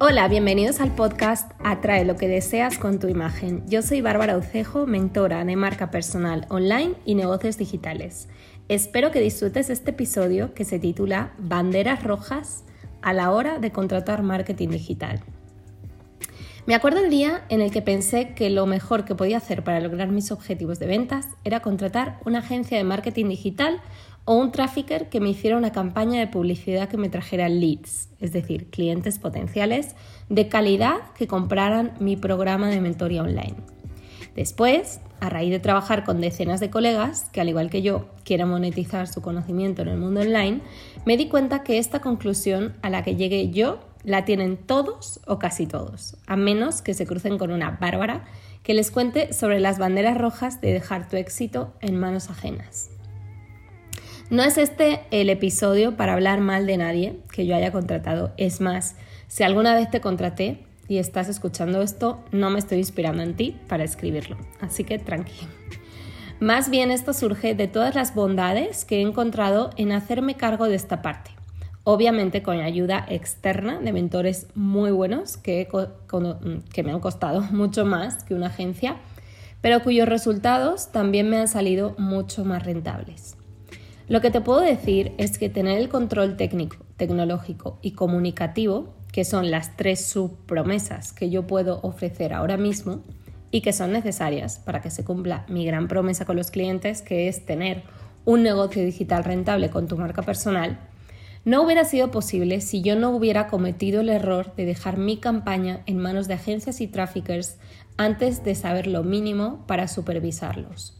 Hola, bienvenidos al podcast Atrae lo que deseas con tu imagen. Yo soy Bárbara Ucejo, mentora de marca personal online y negocios digitales. Espero que disfrutes este episodio que se titula Banderas rojas a la hora de contratar marketing digital. Me acuerdo el día en el que pensé que lo mejor que podía hacer para lograr mis objetivos de ventas era contratar una agencia de marketing digital o un trafficker que me hiciera una campaña de publicidad que me trajera leads, es decir, clientes potenciales de calidad que compraran mi programa de mentoría online. Después, a raíz de trabajar con decenas de colegas que, al igual que yo, quieren monetizar su conocimiento en el mundo online, me di cuenta que esta conclusión a la que llegué yo la tienen todos o casi todos, a menos que se crucen con una bárbara que les cuente sobre las banderas rojas de dejar tu éxito en manos ajenas. No es este el episodio para hablar mal de nadie que yo haya contratado. Es más, si alguna vez te contraté y estás escuchando esto, no me estoy inspirando en ti para escribirlo. Así que tranquilo. Más bien esto surge de todas las bondades que he encontrado en hacerme cargo de esta parte. Obviamente con ayuda externa de mentores muy buenos que, que me han costado mucho más que una agencia, pero cuyos resultados también me han salido mucho más rentables. Lo que te puedo decir es que tener el control técnico, tecnológico y comunicativo, que son las tres subpromesas que yo puedo ofrecer ahora mismo y que son necesarias para que se cumpla mi gran promesa con los clientes, que es tener un negocio digital rentable con tu marca personal, no hubiera sido posible si yo no hubiera cometido el error de dejar mi campaña en manos de agencias y traffickers antes de saber lo mínimo para supervisarlos.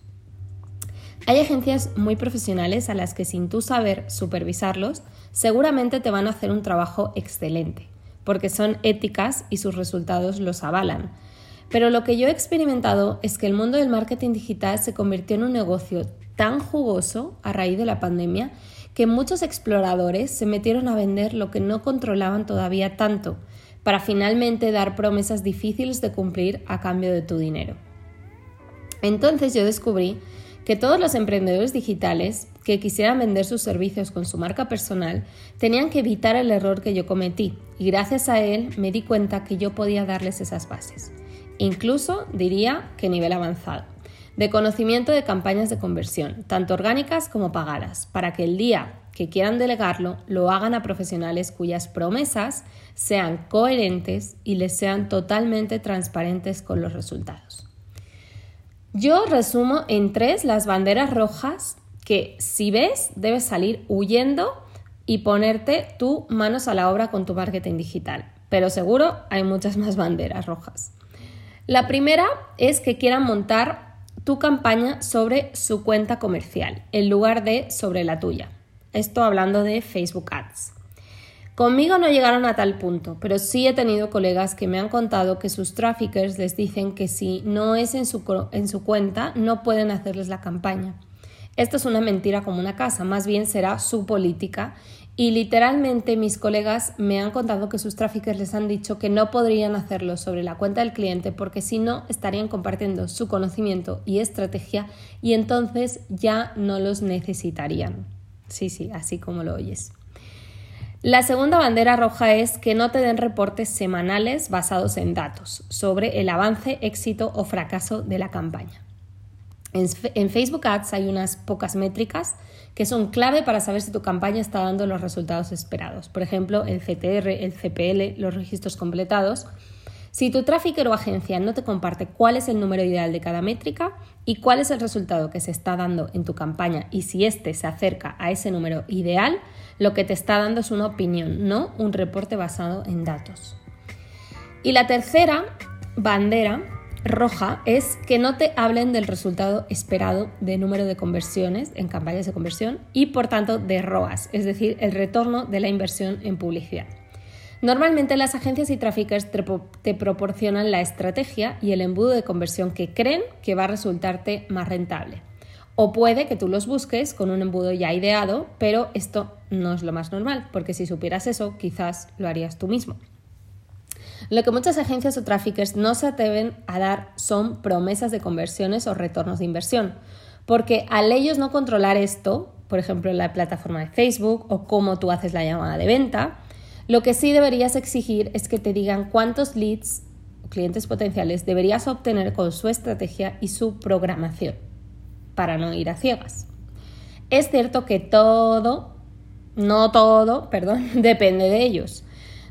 Hay agencias muy profesionales a las que sin tú saber supervisarlos, seguramente te van a hacer un trabajo excelente, porque son éticas y sus resultados los avalan. Pero lo que yo he experimentado es que el mundo del marketing digital se convirtió en un negocio tan jugoso a raíz de la pandemia que muchos exploradores se metieron a vender lo que no controlaban todavía tanto, para finalmente dar promesas difíciles de cumplir a cambio de tu dinero. Entonces yo descubrí que todos los emprendedores digitales que quisieran vender sus servicios con su marca personal tenían que evitar el error que yo cometí y gracias a él me di cuenta que yo podía darles esas bases. Incluso diría que nivel avanzado de conocimiento de campañas de conversión, tanto orgánicas como pagadas, para que el día que quieran delegarlo lo hagan a profesionales cuyas promesas sean coherentes y les sean totalmente transparentes con los resultados. Yo resumo en tres las banderas rojas que si ves debes salir huyendo y ponerte tú manos a la obra con tu marketing digital. Pero seguro hay muchas más banderas rojas. La primera es que quieran montar tu campaña sobre su cuenta comercial en lugar de sobre la tuya. Esto hablando de Facebook Ads. Conmigo no llegaron a tal punto, pero sí he tenido colegas que me han contado que sus traffickers les dicen que si no es en su, en su cuenta, no pueden hacerles la campaña. Esto es una mentira como una casa, más bien será su política y literalmente mis colegas me han contado que sus traffickers les han dicho que no podrían hacerlo sobre la cuenta del cliente porque si no estarían compartiendo su conocimiento y estrategia y entonces ya no los necesitarían. Sí, sí, así como lo oyes. La segunda bandera roja es que no te den reportes semanales basados en datos sobre el avance, éxito o fracaso de la campaña. En, Facebook Ads hay unas pocas métricas que son clave para saber si tu campaña está dando los resultados esperados. Por ejemplo, el CTR, el CPL, los registros completados. Si tu tráfico o agencia no te comparte cuál es el número ideal de cada métrica y cuál es el resultado que se está dando en tu campaña y si éste se acerca a ese número ideal, lo que te está dando es una opinión, no un reporte basado en datos. Y la tercera bandera roja es que no te hablen del resultado esperado de número de conversiones en campañas de conversión y por tanto de ROAS, es decir, el retorno de la inversión en publicidad. Normalmente las agencias y traffickers te proporcionan la estrategia y el embudo de conversión que creen que va a resultarte más rentable. O puede que tú los busques con un embudo ya ideado, pero esto no es lo más normal, porque si supieras eso, quizás lo harías tú mismo. Lo que muchas agencias o traffickers no se atreven a dar son promesas de conversiones o retornos de inversión, porque al ellos no controlar esto, por ejemplo, la plataforma de Facebook o cómo tú haces la llamada de venta, Lo que sí deberías exigir es que te digan cuántos leads o clientes potenciales deberías obtener con su estrategia y su programación, para no ir a ciegas. Es cierto que todo, no todo, perdón, depende de ellos.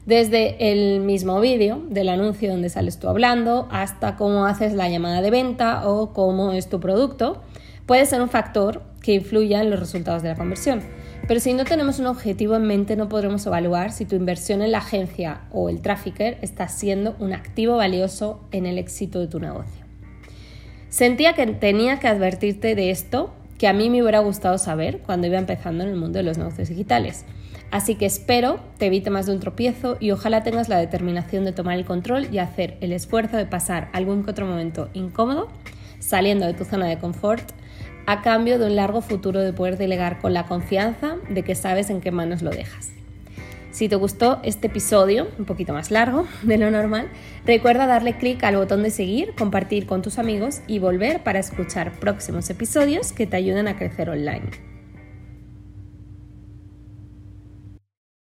Desde el mismo vídeo del anuncio donde sales tú hablando hasta cómo haces la llamada de venta o cómo es tu producto, puede ser un factor que influya en los resultados de la conversión. Pero si no tenemos un objetivo en mente no podremos evaluar si tu inversión en la agencia o el trafficker está siendo un activo valioso en el éxito de tu negocio. Sentía que tenía que advertirte de esto que a mí me hubiera gustado saber cuando iba empezando en el mundo de los negocios digitales. Así que espero te evite más de un tropiezo y ojalá tengas la determinación de tomar el control y hacer el esfuerzo de pasar algún que otro momento incómodo saliendo de tu zona de confort a cambio de un largo futuro de poder delegar con la confianza de que sabes en qué manos lo dejas. Si te gustó este episodio, un poquito más largo de lo normal, recuerda darle clic al botón de seguir, compartir con tus amigos y volver para escuchar próximos episodios que te ayuden a crecer online.